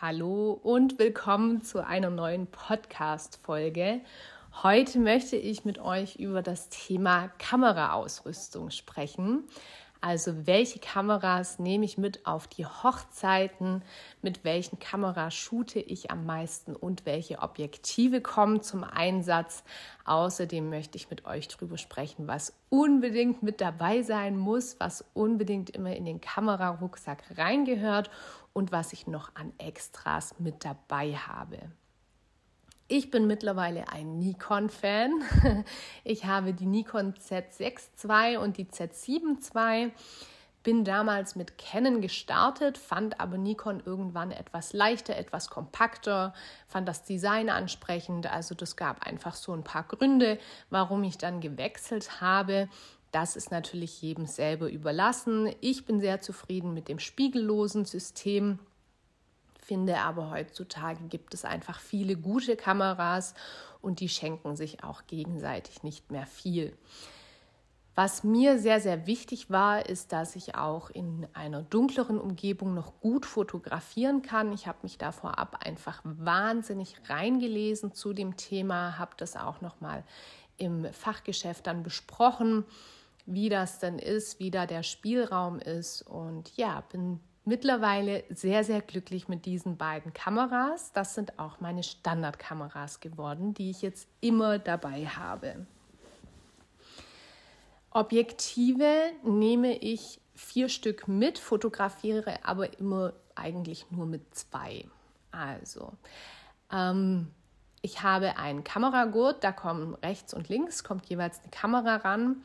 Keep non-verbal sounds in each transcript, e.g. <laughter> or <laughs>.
Hallo und willkommen zu einer neuen Podcast-Folge. Heute möchte ich mit euch über das Thema Kameraausrüstung sprechen. Also welche Kameras nehme ich mit auf die Hochzeiten, mit welchen Kameras shoote ich am meisten und welche Objektive kommen zum Einsatz. Außerdem möchte ich mit euch darüber sprechen, was unbedingt mit dabei sein muss, was unbedingt immer in den Kamerarucksack reingehört und was ich noch an Extras mit dabei habe. Ich bin mittlerweile ein Nikon-Fan. <laughs> Ich habe die Nikon Z6 II und die Z7 II. Bin damals mit Canon gestartet, fand aber Nikon irgendwann etwas leichter, etwas kompakter, fand das Design ansprechend. Also das gab einfach so ein paar Gründe, warum ich dann gewechselt habe. Das ist natürlich jedem selber überlassen. Ich bin sehr zufrieden mit dem spiegellosen System, finde aber heutzutage gibt es einfach viele gute Kameras und die schenken sich auch gegenseitig nicht mehr viel. Was mir sehr, sehr wichtig war, ist, dass ich auch in einer dunkleren Umgebung noch gut fotografieren kann. Ich habe mich da vorab einfach wahnsinnig reingelesen zu dem Thema, habe das auch noch mal im Fachgeschäft dann besprochen wie das denn ist, wie da der Spielraum ist. Und ja, bin mittlerweile sehr, sehr glücklich mit diesen beiden Kameras. Das sind auch meine Standardkameras geworden, die ich jetzt immer dabei habe. Objektive nehme ich vier Stück mit, fotografiere aber immer eigentlich nur mit zwei. Also, ähm, ich habe einen Kameragurt, da kommen rechts und links, kommt jeweils eine Kamera ran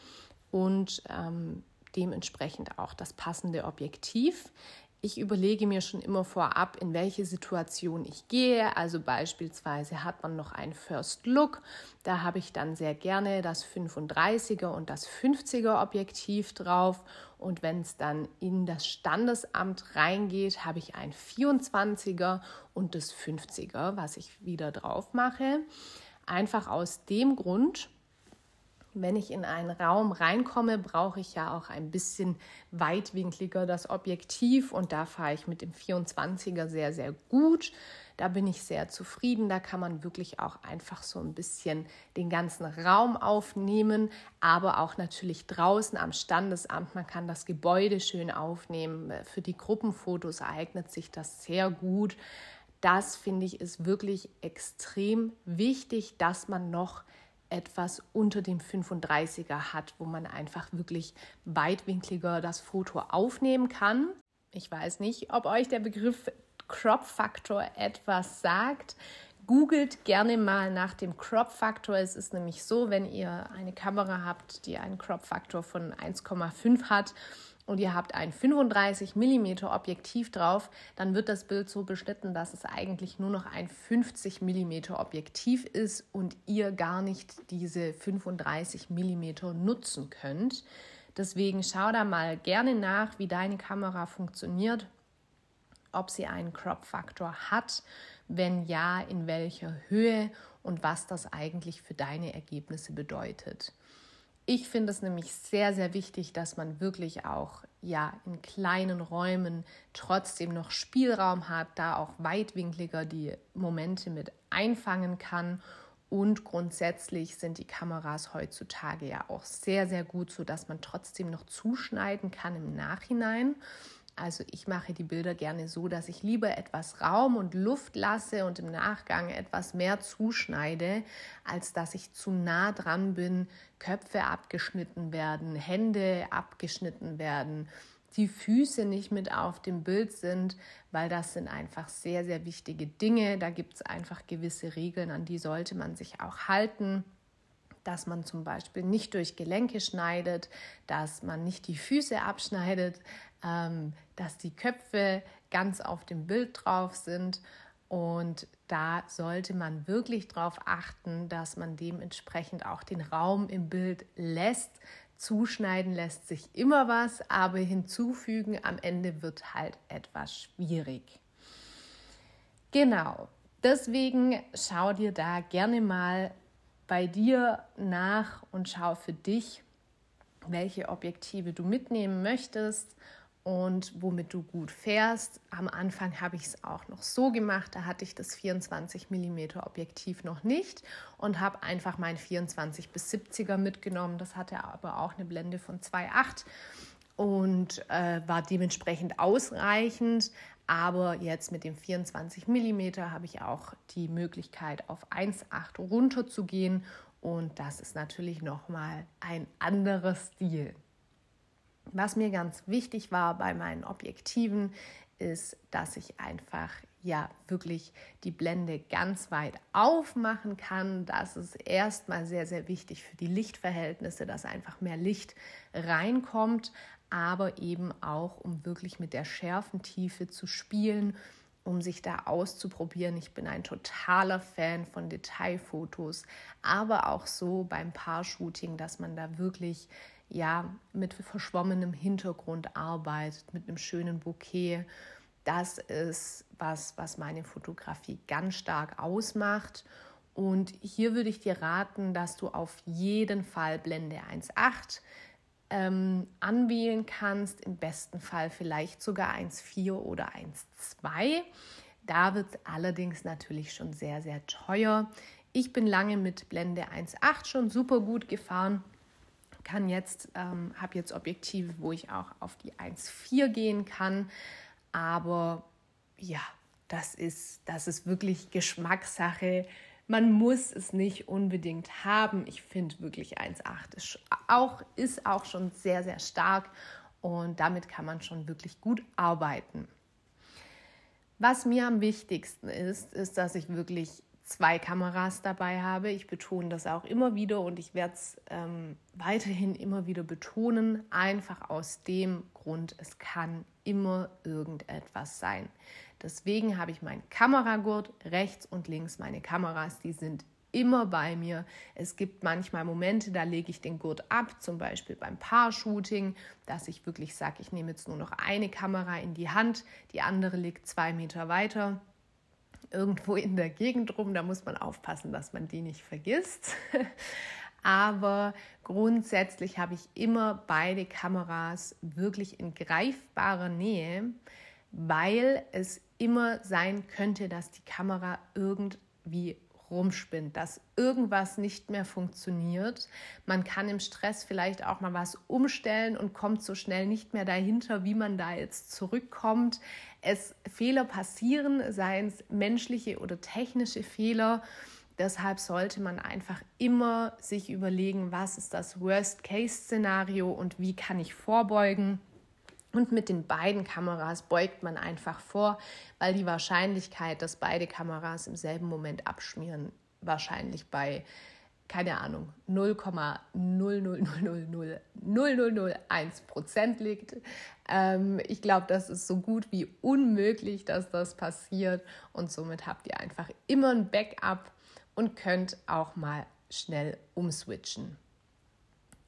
und ähm, dementsprechend auch das passende Objektiv. Ich überlege mir schon immer vorab, in welche Situation ich gehe. Also beispielsweise hat man noch einen First Look. Da habe ich dann sehr gerne das 35er und das 50er Objektiv drauf. Und wenn es dann in das Standesamt reingeht, habe ich ein 24er und das 50er, was ich wieder drauf mache. Einfach aus dem Grund, wenn ich in einen Raum reinkomme, brauche ich ja auch ein bisschen weitwinkliger das Objektiv und da fahre ich mit dem 24er sehr, sehr gut. Da bin ich sehr zufrieden. Da kann man wirklich auch einfach so ein bisschen den ganzen Raum aufnehmen, aber auch natürlich draußen am Standesamt. Man kann das Gebäude schön aufnehmen. Für die Gruppenfotos eignet sich das sehr gut. Das finde ich ist wirklich extrem wichtig, dass man noch etwas unter dem 35er hat, wo man einfach wirklich weitwinkliger das Foto aufnehmen kann. Ich weiß nicht, ob euch der Begriff Crop Factor etwas sagt. Googelt gerne mal nach dem Crop Factor. Es ist nämlich so, wenn ihr eine Kamera habt, die einen Crop Factor von 1,5 hat und ihr habt ein 35 mm Objektiv drauf, dann wird das Bild so beschnitten, dass es eigentlich nur noch ein 50 mm Objektiv ist und ihr gar nicht diese 35 mm nutzen könnt. Deswegen schau da mal gerne nach, wie deine Kamera funktioniert, ob sie einen Crop-Faktor hat, wenn ja, in welcher Höhe und was das eigentlich für deine Ergebnisse bedeutet. Ich finde es nämlich sehr, sehr wichtig, dass man wirklich auch ja in kleinen Räumen trotzdem noch Spielraum hat, da auch weitwinkliger die Momente mit einfangen kann. Und grundsätzlich sind die Kameras heutzutage ja auch sehr, sehr gut, sodass man trotzdem noch zuschneiden kann im Nachhinein. Also ich mache die Bilder gerne so, dass ich lieber etwas Raum und Luft lasse und im Nachgang etwas mehr zuschneide, als dass ich zu nah dran bin, Köpfe abgeschnitten werden, Hände abgeschnitten werden, die Füße nicht mit auf dem Bild sind, weil das sind einfach sehr, sehr wichtige Dinge. Da gibt es einfach gewisse Regeln, an die sollte man sich auch halten dass man zum Beispiel nicht durch Gelenke schneidet, dass man nicht die Füße abschneidet, ähm, dass die Köpfe ganz auf dem Bild drauf sind. Und da sollte man wirklich darauf achten, dass man dementsprechend auch den Raum im Bild lässt. Zuschneiden lässt sich immer was, aber hinzufügen am Ende wird halt etwas schwierig. Genau, deswegen schau dir da gerne mal bei dir nach und schau für dich, welche Objektive du mitnehmen möchtest und womit du gut fährst. Am Anfang habe ich es auch noch so gemacht, da hatte ich das 24 mm Objektiv noch nicht und habe einfach mein 24 bis 70er mitgenommen. Das hatte aber auch eine Blende von 2,8 und äh, war dementsprechend ausreichend. Aber jetzt mit dem 24 mm habe ich auch die Möglichkeit, auf 1,8 runter zu gehen. Und das ist natürlich nochmal ein anderer Stil. Was mir ganz wichtig war bei meinen Objektiven, ist, dass ich einfach ja wirklich die Blende ganz weit aufmachen kann. Das ist erstmal sehr, sehr wichtig für die Lichtverhältnisse, dass einfach mehr Licht reinkommt, aber eben auch, um wirklich mit der Schärfentiefe zu spielen, um sich da auszuprobieren. Ich bin ein totaler Fan von Detailfotos, aber auch so beim Paar-Shooting, dass man da wirklich ja mit verschwommenem Hintergrund arbeitet, mit einem schönen Bouquet. Das ist was, was meine Fotografie ganz stark ausmacht. Und hier würde ich dir raten, dass du auf jeden Fall Blende 1.8 ähm, anwählen kannst. Im besten Fall vielleicht sogar 1.4 oder 1.2. Da wird es allerdings natürlich schon sehr, sehr teuer. Ich bin lange mit Blende 1.8 schon super gut gefahren kann jetzt, ähm, habe jetzt Objektive, wo ich auch auf die 1,4 gehen kann. Aber ja, das ist, das ist wirklich Geschmackssache. Man muss es nicht unbedingt haben. Ich finde wirklich 1,8 ist auch, ist auch schon sehr, sehr stark und damit kann man schon wirklich gut arbeiten. Was mir am wichtigsten ist, ist, dass ich wirklich zwei Kameras dabei habe. Ich betone das auch immer wieder und ich werde es ähm, weiterhin immer wieder betonen, einfach aus dem Grund, es kann immer irgendetwas sein. Deswegen habe ich meinen Kameragurt rechts und links meine Kameras, die sind immer bei mir. Es gibt manchmal Momente, da lege ich den Gurt ab, zum Beispiel beim Paar-Shooting, dass ich wirklich sage, ich nehme jetzt nur noch eine Kamera in die Hand, die andere liegt zwei Meter weiter irgendwo in der Gegend rum. Da muss man aufpassen, dass man die nicht vergisst. <laughs> Aber grundsätzlich habe ich immer beide Kameras wirklich in greifbarer Nähe, weil es immer sein könnte, dass die Kamera irgendwie rumspinnt, dass irgendwas nicht mehr funktioniert. Man kann im Stress vielleicht auch mal was umstellen und kommt so schnell nicht mehr dahinter, wie man da jetzt zurückkommt. Es Fehler passieren, seien es menschliche oder technische Fehler. Deshalb sollte man einfach immer sich überlegen, was ist das Worst-Case-Szenario und wie kann ich vorbeugen. Und mit den beiden Kameras beugt man einfach vor, weil die Wahrscheinlichkeit, dass beide Kameras im selben Moment abschmieren, wahrscheinlich bei, keine Ahnung, 0,000000001 Prozent liegt. Ähm, ich glaube, das ist so gut wie unmöglich, dass das passiert. Und somit habt ihr einfach immer ein Backup und könnt auch mal schnell umswitchen.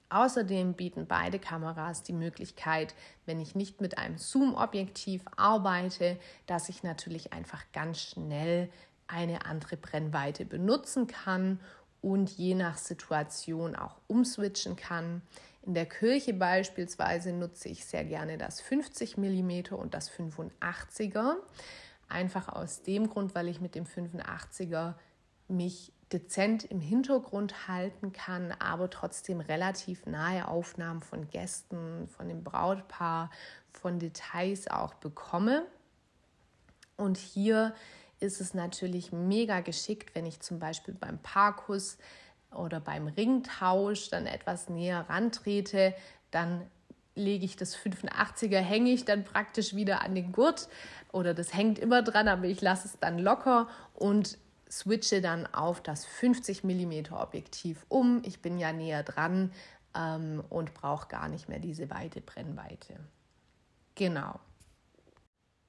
Außerdem bieten beide Kameras die Möglichkeit, wenn ich nicht mit einem Zoom-Objektiv arbeite, dass ich natürlich einfach ganz schnell eine andere Brennweite benutzen kann und je nach Situation auch umswitchen kann. In der Kirche beispielsweise nutze ich sehr gerne das 50 mm und das 85er. Einfach aus dem Grund, weil ich mit dem 85er mich dezent im Hintergrund halten kann, aber trotzdem relativ nahe Aufnahmen von Gästen, von dem Brautpaar, von Details auch bekomme. Und hier ist es natürlich mega geschickt, wenn ich zum Beispiel beim Parkus oder beim Ringtausch dann etwas näher rantrete, dann lege ich das 85er, hänge ich dann praktisch wieder an den Gurt oder das hängt immer dran, aber ich lasse es dann locker und switche dann auf das 50 mm Objektiv um. Ich bin ja näher dran ähm, und brauche gar nicht mehr diese weite Brennweite. Genau.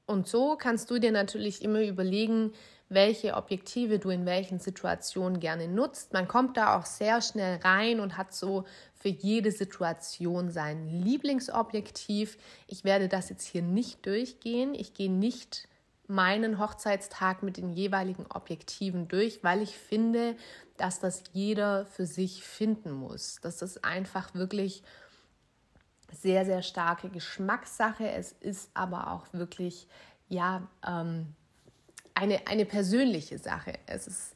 Und so kannst du dir natürlich immer überlegen, welche Objektive du in welchen Situationen gerne nutzt. Man kommt da auch sehr schnell rein und hat so für jede Situation sein Lieblingsobjektiv. Ich werde das jetzt hier nicht durchgehen. Ich gehe nicht meinen Hochzeitstag mit den jeweiligen Objektiven durch, weil ich finde, dass das jeder für sich finden muss. Dass das einfach wirklich sehr, sehr starke Geschmackssache. Es ist aber auch wirklich, ja, ähm, eine, eine persönliche Sache. Es, ist,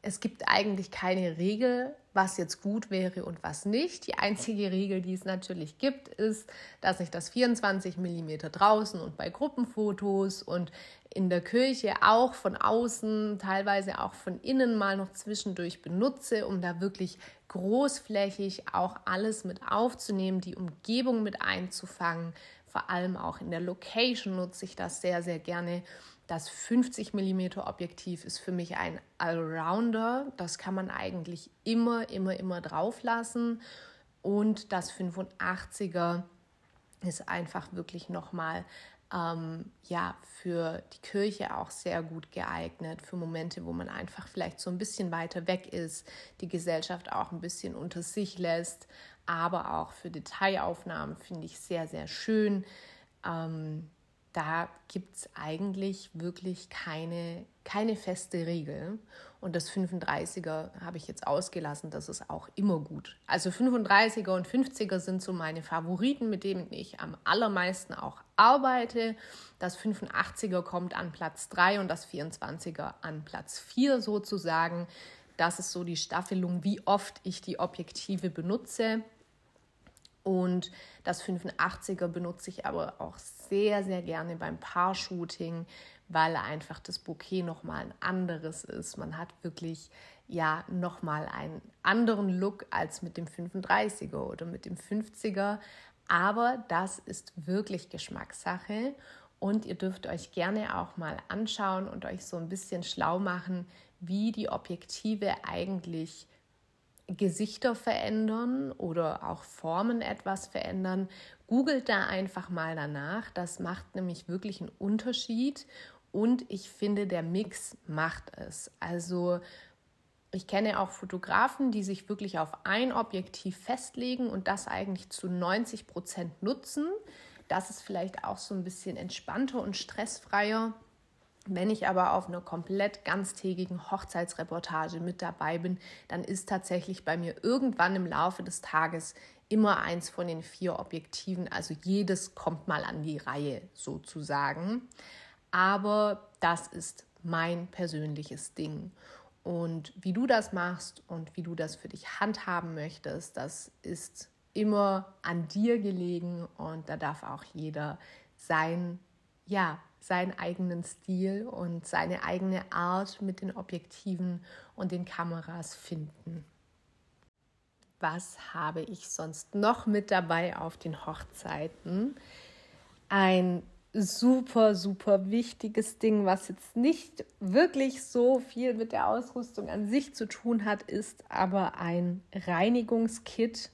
es gibt eigentlich keine Regel, was jetzt gut wäre und was nicht. Die einzige Regel, die es natürlich gibt, ist, dass ich das 24 mm draußen und bei Gruppenfotos und in der Kirche auch von außen, teilweise auch von innen mal noch zwischendurch benutze, um da wirklich großflächig auch alles mit aufzunehmen, die Umgebung mit einzufangen. Vor allem auch in der Location nutze ich das sehr, sehr gerne das 50 mm Objektiv ist für mich ein Allrounder. Das kann man eigentlich immer, immer, immer drauf lassen. Und das 85er ist einfach wirklich nochmal ähm, ja, für die Kirche auch sehr gut geeignet, für Momente, wo man einfach vielleicht so ein bisschen weiter weg ist, die Gesellschaft auch ein bisschen unter sich lässt, aber auch für Detailaufnahmen finde ich sehr, sehr schön. Ähm, da gibt es eigentlich wirklich keine, keine feste Regel. Und das 35er habe ich jetzt ausgelassen, das ist auch immer gut. Also 35er und 50er sind so meine Favoriten, mit denen ich am allermeisten auch arbeite. Das 85er kommt an Platz 3 und das 24er an Platz 4 sozusagen. Das ist so die Staffelung, wie oft ich die Objektive benutze. Und das 85er benutze ich aber auch sehr, sehr gerne beim Paar-Shooting, weil einfach das Bouquet nochmal ein anderes ist. Man hat wirklich ja nochmal einen anderen Look als mit dem 35er oder mit dem 50er. Aber das ist wirklich Geschmackssache und ihr dürft euch gerne auch mal anschauen und euch so ein bisschen schlau machen, wie die Objektive eigentlich Gesichter verändern oder auch Formen etwas verändern, googelt da einfach mal danach. Das macht nämlich wirklich einen Unterschied und ich finde, der Mix macht es. Also ich kenne auch Fotografen, die sich wirklich auf ein Objektiv festlegen und das eigentlich zu 90 Prozent nutzen. Das ist vielleicht auch so ein bisschen entspannter und stressfreier. Wenn ich aber auf einer komplett ganztägigen Hochzeitsreportage mit dabei bin, dann ist tatsächlich bei mir irgendwann im Laufe des Tages immer eins von den vier Objektiven. Also jedes kommt mal an die Reihe sozusagen. Aber das ist mein persönliches Ding. Und wie du das machst und wie du das für dich handhaben möchtest, das ist immer an dir gelegen und da darf auch jeder sein, ja, seinen eigenen Stil und seine eigene Art mit den Objektiven und den Kameras finden. Was habe ich sonst noch mit dabei auf den Hochzeiten? Ein super, super wichtiges Ding, was jetzt nicht wirklich so viel mit der Ausrüstung an sich zu tun hat, ist aber ein Reinigungskit.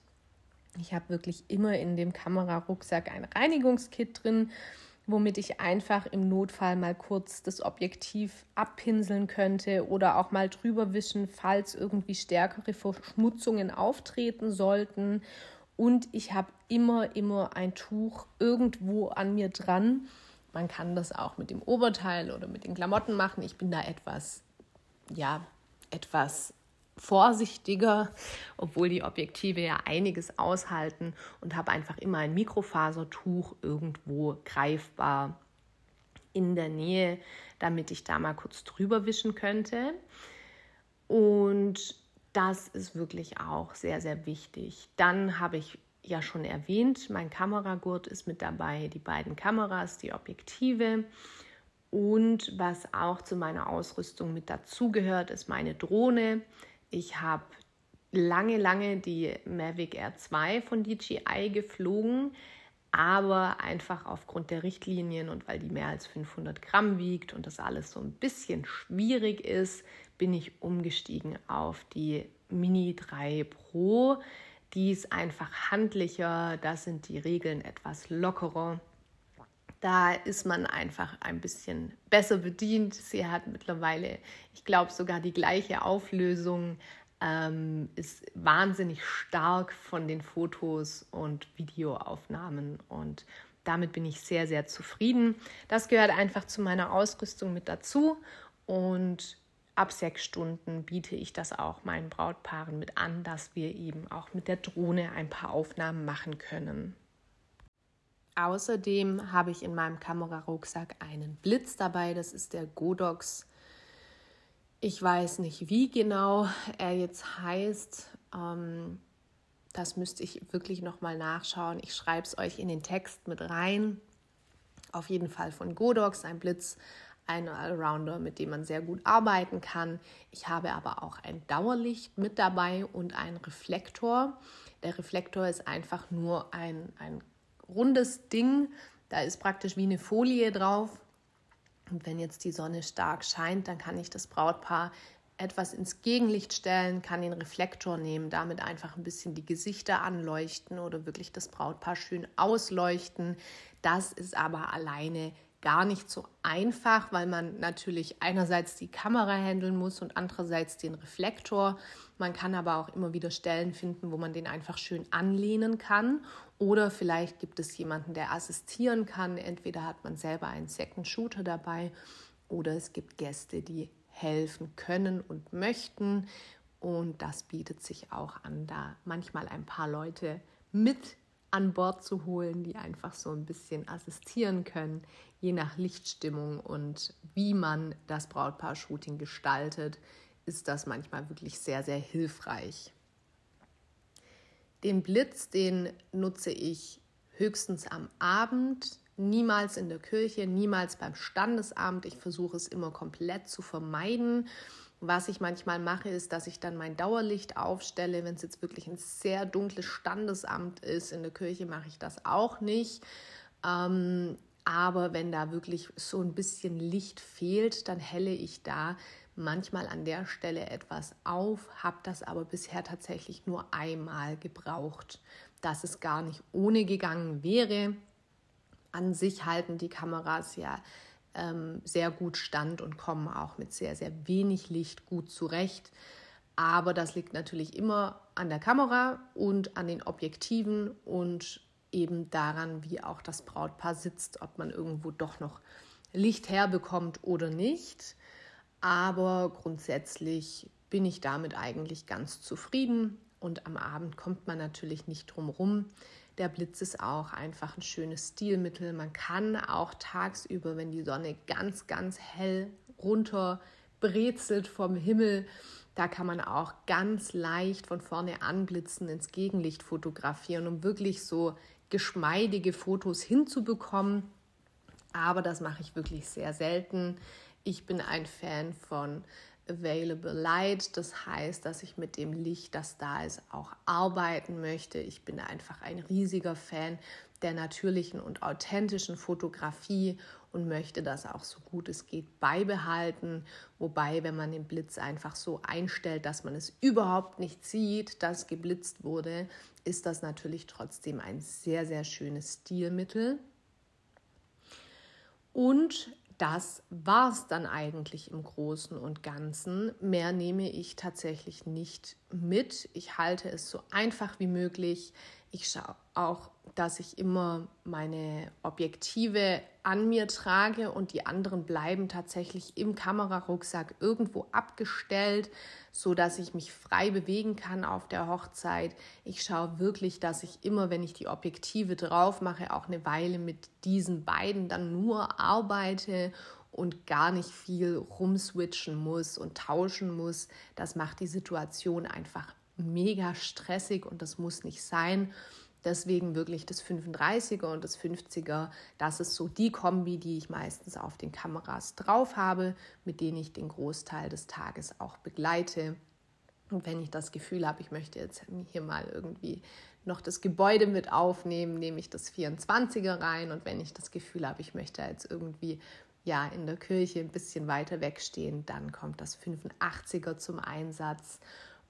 Ich habe wirklich immer in dem Kamerarucksack ein Reinigungskit drin womit ich einfach im Notfall mal kurz das Objektiv abpinseln könnte oder auch mal drüber wischen, falls irgendwie stärkere Verschmutzungen auftreten sollten. Und ich habe immer, immer ein Tuch irgendwo an mir dran. Man kann das auch mit dem Oberteil oder mit den Klamotten machen. Ich bin da etwas, ja, etwas vorsichtiger, obwohl die Objektive ja einiges aushalten und habe einfach immer ein Mikrofasertuch irgendwo greifbar in der Nähe, damit ich da mal kurz drüber wischen könnte. Und das ist wirklich auch sehr, sehr wichtig. Dann habe ich ja schon erwähnt, mein Kameragurt ist mit dabei, die beiden Kameras, die Objektive. Und was auch zu meiner Ausrüstung mit dazugehört, ist meine Drohne. Ich habe lange, lange die Mavic Air 2 von DJI geflogen, aber einfach aufgrund der Richtlinien und weil die mehr als 500 Gramm wiegt und das alles so ein bisschen schwierig ist, bin ich umgestiegen auf die Mini 3 Pro. Die ist einfach handlicher, da sind die Regeln etwas lockerer. Da ist man einfach ein bisschen besser bedient. Sie hat mittlerweile, ich glaube, sogar die gleiche Auflösung, ähm, ist wahnsinnig stark von den Fotos und Videoaufnahmen und damit bin ich sehr, sehr zufrieden. Das gehört einfach zu meiner Ausrüstung mit dazu und ab sechs Stunden biete ich das auch meinen Brautpaaren mit an, dass wir eben auch mit der Drohne ein paar Aufnahmen machen können. Außerdem habe ich in meinem Kamerarucksack einen Blitz dabei. Das ist der Godox. Ich weiß nicht, wie genau er jetzt heißt. Ähm, das müsste ich wirklich nochmal nachschauen. Ich schreibe es euch in den Text mit rein. Auf jeden Fall von Godox, ein Blitz, ein Allrounder, mit dem man sehr gut arbeiten kann. Ich habe aber auch ein Dauerlicht mit dabei und einen Reflektor. Der Reflektor ist einfach nur ein, ein rundes Ding. Da ist praktisch wie eine Folie drauf. Und wenn jetzt die Sonne stark scheint, dann kann ich das Brautpaar etwas ins Gegenlicht stellen, kann den Reflektor nehmen, damit einfach ein bisschen die Gesichter anleuchten oder wirklich das Brautpaar schön ausleuchten. Das ist aber alleine gar nicht so einfach, weil man natürlich einerseits die Kamera handeln muss und andererseits den Reflektor. Man kann aber auch immer wieder Stellen finden, wo man den einfach schön anlehnen kann. Oder vielleicht gibt es jemanden, der assistieren kann. Entweder hat man selber einen Second Shooter dabei oder es gibt Gäste, die helfen können und möchten. Und das bietet sich auch an, da manchmal ein paar Leute mit an Bord zu holen, die einfach so ein bisschen assistieren können, je nach Lichtstimmung und wie man das Brautpaar-Shooting gestaltet, ist das manchmal wirklich sehr, sehr hilfreich. Den Blitz, den nutze ich höchstens am Abend, niemals in der Kirche, niemals beim Standesamt. Ich versuche es immer komplett zu vermeiden. Was ich manchmal mache, ist, dass ich dann mein Dauerlicht aufstelle, wenn es jetzt wirklich ein sehr dunkles Standesamt ist. In der Kirche mache ich das auch nicht. Ähm, aber wenn da wirklich so ein bisschen Licht fehlt, dann helle ich da manchmal an der Stelle etwas auf, habe das aber bisher tatsächlich nur einmal gebraucht, dass es gar nicht ohne gegangen wäre. An sich halten die Kameras ja ähm, sehr gut stand und kommen auch mit sehr, sehr wenig Licht gut zurecht. Aber das liegt natürlich immer an der Kamera und an den Objektiven und eben daran, wie auch das Brautpaar sitzt, ob man irgendwo doch noch Licht herbekommt oder nicht. Aber grundsätzlich bin ich damit eigentlich ganz zufrieden und am Abend kommt man natürlich nicht drum rum, der Blitz ist auch einfach ein schönes Stilmittel. Man kann auch tagsüber, wenn die Sonne ganz, ganz hell runter brezelt vom Himmel, da kann man auch ganz leicht von vorne anblitzen, ins Gegenlicht fotografieren, um wirklich so geschmeidige Fotos hinzubekommen. Aber das mache ich wirklich sehr selten. Ich bin ein Fan von Available Light. Das heißt, dass ich mit dem Licht, das da ist, auch arbeiten möchte. Ich bin einfach ein riesiger Fan der natürlichen und authentischen Fotografie und möchte das auch so gut es geht beibehalten. Wobei, wenn man den Blitz einfach so einstellt, dass man es überhaupt nicht sieht, dass geblitzt wurde, ist das natürlich trotzdem ein sehr, sehr schönes Stilmittel. Und das war es dann eigentlich im Großen und Ganzen. Mehr nehme ich tatsächlich nicht mit. Ich halte es so einfach wie möglich. Ich schaue auch, dass ich immer meine Objektive an mir trage und die anderen bleiben tatsächlich im Kamerarucksack irgendwo abgestellt, so dass ich mich frei bewegen kann auf der Hochzeit. Ich schaue wirklich, dass ich immer, wenn ich die Objektive drauf mache, auch eine Weile mit diesen beiden dann nur arbeite und gar nicht viel rumswitchen muss und tauschen muss. Das macht die Situation einfach mega stressig und das muss nicht sein. Deswegen wirklich das 35er und das 50er, das ist so die Kombi, die ich meistens auf den Kameras drauf habe, mit denen ich den Großteil des Tages auch begleite. Und wenn ich das Gefühl habe, ich möchte jetzt hier mal irgendwie noch das Gebäude mit aufnehmen, nehme ich das 24er rein. Und wenn ich das Gefühl habe, ich möchte jetzt irgendwie ja in der Kirche ein bisschen weiter wegstehen, dann kommt das 85er zum Einsatz.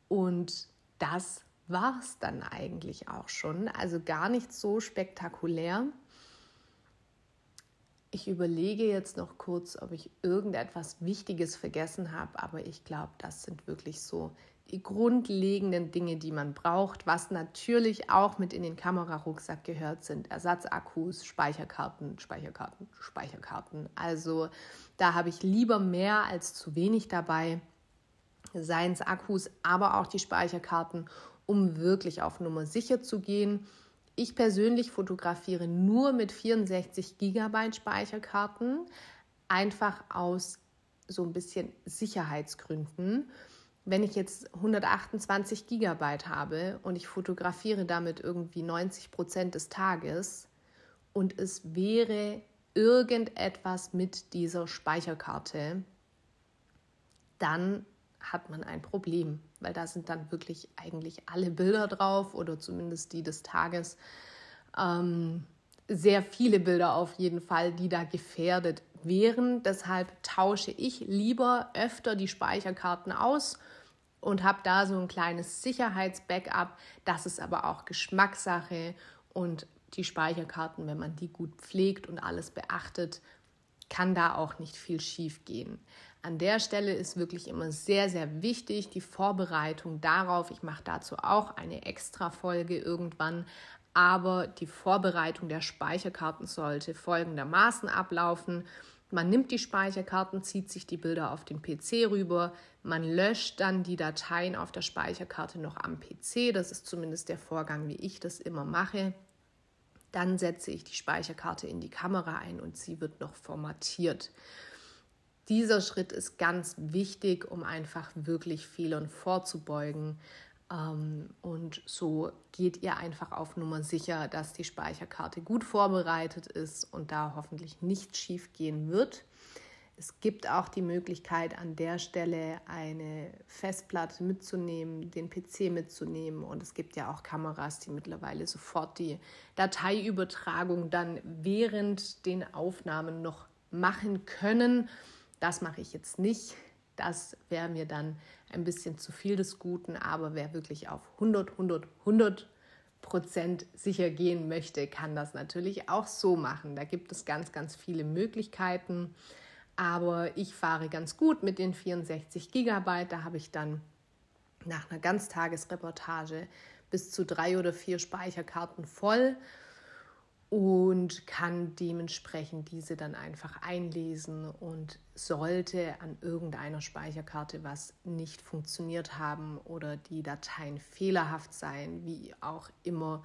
Und das war es dann eigentlich auch schon. Also gar nicht so spektakulär. Ich überlege jetzt noch kurz, ob ich irgendetwas Wichtiges vergessen habe, aber ich glaube, das sind wirklich so die grundlegenden Dinge, die man braucht. Was natürlich auch mit in den Kamerarucksack gehört, sind Ersatzakkus, Speicherkarten, Speicherkarten, Speicherkarten. Also da habe ich lieber mehr als zu wenig dabei. Seien Akkus, aber auch die Speicherkarten um wirklich auf Nummer sicher zu gehen. ich persönlich fotografiere nur mit 64 GB Speicherkarten, einfach aus so ein bisschen Sicherheitsgründen. Wenn ich jetzt 128 GB habe und ich fotografiere damit irgendwie 90 Prozent des Tages und es wäre irgendetwas mit dieser Speicherkarte, dann hat man ein Problem, weil da sind dann wirklich eigentlich alle Bilder drauf oder zumindest die des Tages. Ähm, sehr viele Bilder auf jeden Fall, die da gefährdet wären. Deshalb tausche ich lieber öfter die Speicherkarten aus und habe da so ein kleines Sicherheitsbackup. Das ist aber auch Geschmackssache und die Speicherkarten, wenn man die gut pflegt und alles beachtet, kann da auch nicht viel schief gehen. An der Stelle ist wirklich immer sehr, sehr wichtig die Vorbereitung darauf. Ich mache dazu auch eine extra Folge irgendwann. Aber die Vorbereitung der Speicherkarten sollte folgendermaßen ablaufen. Man nimmt die Speicherkarten, zieht sich die Bilder auf den PC rüber, man löscht dann die Dateien auf der Speicherkarte noch am PC. Das ist zumindest der Vorgang, wie ich das immer mache. Dann setze ich die Speicherkarte in die Kamera ein und sie wird noch formatiert. Dieser Schritt ist ganz wichtig, um einfach wirklich Fehlern vorzubeugen. Ähm, und so geht ihr einfach auf Nummer sicher, dass die Speicherkarte gut vorbereitet ist und da hoffentlich nichts schief gehen wird. Es gibt auch die Möglichkeit, an der Stelle eine Festplatte mitzunehmen, den PC mitzunehmen. Und es gibt ja auch Kameras, die mittlerweile sofort die Dateiübertragung dann während den Aufnahmen noch machen können. Das mache ich jetzt nicht. Das wäre mir dann ein bisschen zu viel des Guten. Aber wer wirklich auf 100, 100, 100 Prozent sicher gehen möchte, kann das natürlich auch so machen. Da gibt es ganz, ganz viele Möglichkeiten. Aber ich fahre ganz gut mit den 64 Gigabyte. Da habe ich dann nach einer Ganztagesreportage bis zu drei oder vier Speicherkarten voll und kann dementsprechend diese dann einfach einlesen und sollte an irgendeiner Speicherkarte was nicht funktioniert haben oder die Dateien fehlerhaft sein, wie auch immer,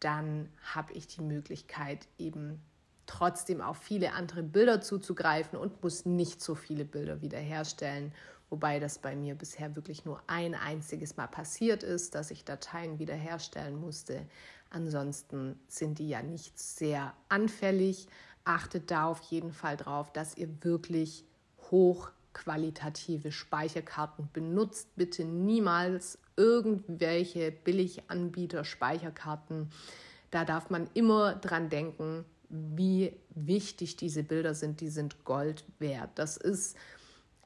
dann habe ich die Möglichkeit eben trotzdem auf viele andere Bilder zuzugreifen und muss nicht so viele Bilder wiederherstellen. Wobei das bei mir bisher wirklich nur ein einziges Mal passiert ist, dass ich Dateien wiederherstellen musste. Ansonsten sind die ja nicht sehr anfällig. Achtet da auf jeden Fall drauf, dass ihr wirklich hochqualitative Speicherkarten benutzt. Bitte niemals irgendwelche Billiganbieter Speicherkarten. Da darf man immer dran denken, wie wichtig diese Bilder sind. Die sind Gold wert. Das ist,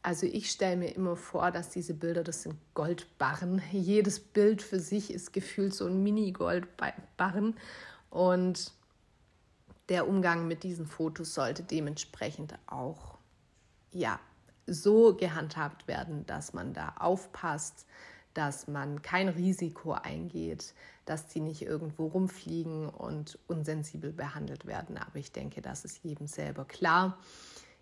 also ich stelle mir immer vor, dass diese Bilder, das sind Goldbarren. Jedes Bild für sich ist gefühlt so ein Mini-Goldbarren. Und der Umgang mit diesen Fotos sollte dementsprechend auch ja, so gehandhabt werden, dass man da aufpasst, dass man kein Risiko eingeht, dass die nicht irgendwo rumfliegen und unsensibel behandelt werden. Aber ich denke, das ist jedem selber klar.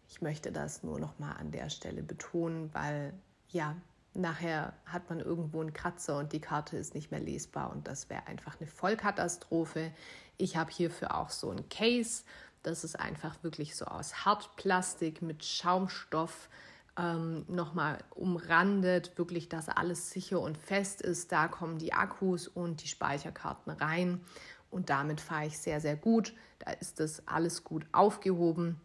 Ich möchte das nur noch mal an der Stelle betonen, weil ja, nachher hat man irgendwo einen Kratzer und die Karte ist nicht mehr lesbar und das wäre einfach eine Vollkatastrophe. Ich habe hierfür auch so ein Case. Das ist einfach wirklich so aus Hartplastik mit Schaumstoff ähm, nochmal umrandet, wirklich, dass alles sicher und fest ist. Da kommen die Akkus und die Speicherkarten rein und damit fahre ich sehr, sehr gut. Da ist das alles gut aufgehoben.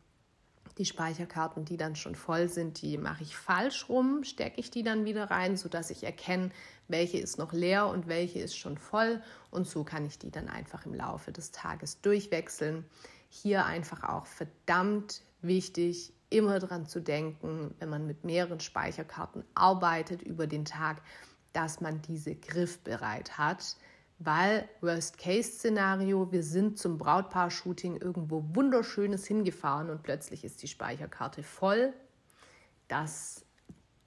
Die Speicherkarten, die dann schon voll sind, die mache ich falsch rum, stecke ich die dann wieder rein, sodass ich erkenne, welche ist noch leer und welche ist schon voll. Und so kann ich die dann einfach im Laufe des Tages durchwechseln. Hier einfach auch verdammt wichtig, immer daran zu denken, wenn man mit mehreren Speicherkarten arbeitet über den Tag, dass man diese griffbereit hat. Weil Worst-Case-Szenario, wir sind zum Brautpaar-Shooting irgendwo Wunderschönes hingefahren und plötzlich ist die Speicherkarte voll. Das,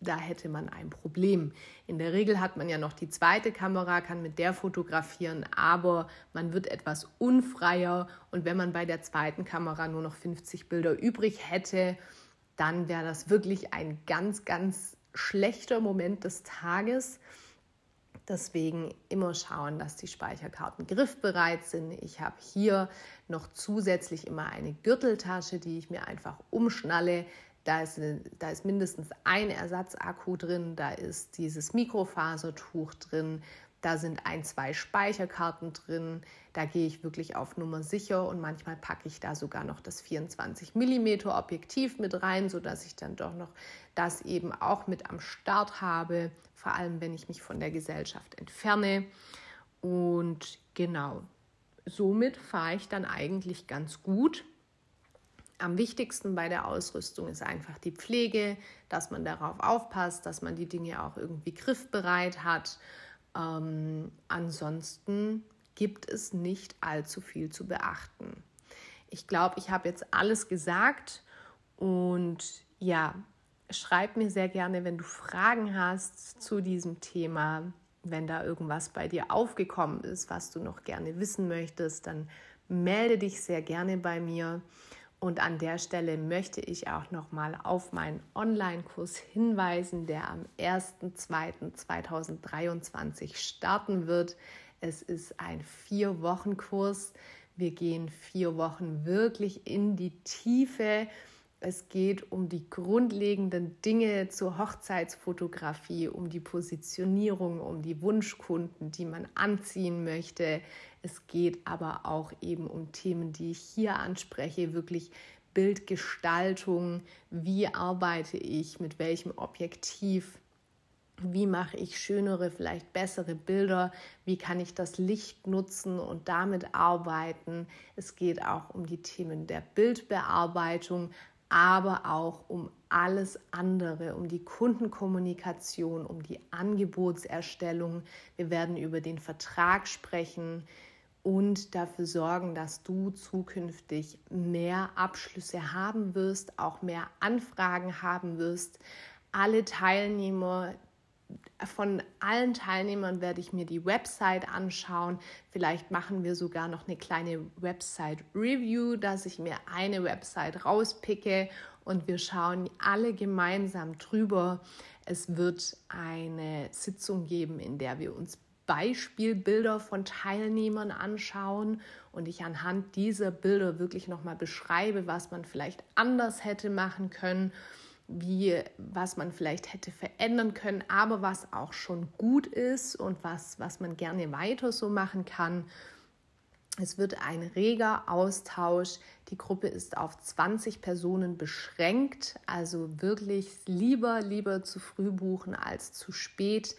da hätte man ein Problem. In der Regel hat man ja noch die zweite Kamera, kann mit der fotografieren, aber man wird etwas unfreier und wenn man bei der zweiten Kamera nur noch 50 Bilder übrig hätte, dann wäre das wirklich ein ganz, ganz schlechter Moment des Tages. Deswegen immer schauen, dass die Speicherkarten griffbereit sind. Ich habe hier noch zusätzlich immer eine Gürteltasche, die ich mir einfach umschnalle. Da ist, eine, da ist mindestens ein Ersatzakku drin, da ist dieses Mikrofasertuch drin, da sind ein, zwei Speicherkarten drin. Da gehe ich wirklich auf Nummer sicher und manchmal packe ich da sogar noch das 24 mm Objektiv mit rein, sodass ich dann doch noch das eben auch mit am Start habe, vor allem wenn ich mich von der Gesellschaft entferne. Und genau, somit fahre ich dann eigentlich ganz gut. Am wichtigsten bei der Ausrüstung ist einfach die Pflege, dass man darauf aufpasst, dass man die Dinge auch irgendwie griffbereit hat ähm, ansonsten gibt es nicht allzu viel zu beachten. Ich glaube, ich habe jetzt alles gesagt und ja, schreib mir sehr gerne, wenn du Fragen hast zu diesem Thema, wenn da irgendwas bei dir aufgekommen ist, was du noch gerne wissen möchtest, dann melde dich sehr gerne bei mir. Und an der Stelle möchte ich auch nochmal auf meinen Online-Kurs hinweisen, der am 1.2.2023 starten wird. Es ist ein Vier-Wochen-Kurs. Wir gehen vier Wochen wirklich in die Tiefe. Es geht um die grundlegenden Dinge zur Hochzeitsfotografie, um die Positionierung, um die Wunschkunden, die man anziehen möchte. Es geht aber auch eben um Themen, die ich hier anspreche, wirklich Bildgestaltung, wie arbeite ich, mit welchem Objektiv, wie mache ich schönere, vielleicht bessere Bilder, wie kann ich das Licht nutzen und damit arbeiten. Es geht auch um die Themen der Bildbearbeitung, aber auch um alles andere, um die Kundenkommunikation, um die Angebotserstellung. Wir werden über den Vertrag sprechen und dafür sorgen, dass du zukünftig mehr Abschlüsse haben wirst, auch mehr Anfragen haben wirst. Alle Teilnehmer, von allen Teilnehmern werde ich mir die Website anschauen. Vielleicht machen wir sogar noch eine kleine Website-Review, dass ich mir eine Website rauspicke und wir schauen alle gemeinsam drüber. Es wird eine Sitzung geben, in der wir uns Beispielbilder von Teilnehmern anschauen und ich anhand dieser Bilder wirklich nochmal beschreibe, was man vielleicht anders hätte machen können, wie, was man vielleicht hätte verändern können, aber was auch schon gut ist und was, was man gerne weiter so machen kann. Es wird ein reger Austausch. Die Gruppe ist auf 20 Personen beschränkt, also wirklich lieber, lieber zu früh buchen als zu spät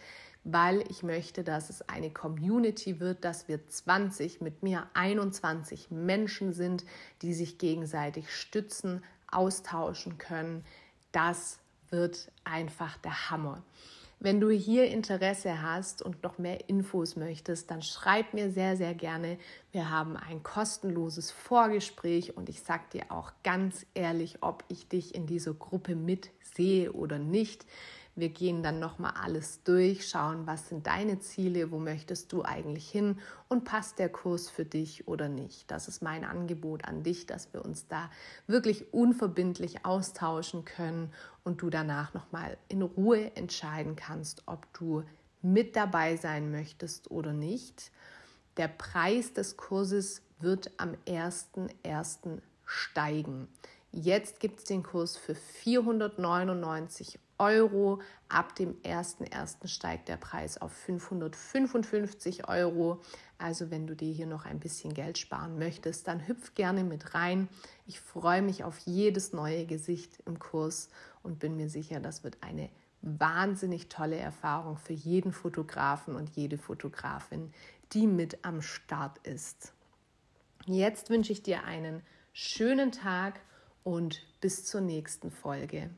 weil ich möchte, dass es eine Community wird, dass wir 20 mit mir 21 Menschen sind, die sich gegenseitig stützen, austauschen können. Das wird einfach der Hammer. Wenn du hier Interesse hast und noch mehr Infos möchtest, dann schreib mir sehr, sehr gerne. Wir haben ein kostenloses Vorgespräch und ich sage dir auch ganz ehrlich, ob ich dich in dieser Gruppe mitsehe oder nicht. Wir gehen dann nochmal alles durch, schauen, was sind deine Ziele, wo möchtest du eigentlich hin und passt der Kurs für dich oder nicht. Das ist mein Angebot an dich, dass wir uns da wirklich unverbindlich austauschen können und du danach nochmal in Ruhe entscheiden kannst, ob du mit dabei sein möchtest oder nicht. Der Preis des Kurses wird am 1.1. steigen. Jetzt gibt es den Kurs für 499 Euro. Ab dem 1.1. steigt der Preis auf 555 Euro. Also wenn du dir hier noch ein bisschen Geld sparen möchtest, dann hüpf gerne mit rein. Ich freue mich auf jedes neue Gesicht im Kurs und bin mir sicher, das wird eine wahnsinnig tolle Erfahrung für jeden Fotografen und jede Fotografin, die mit am Start ist. Jetzt wünsche ich dir einen schönen Tag und bis zur nächsten Folge.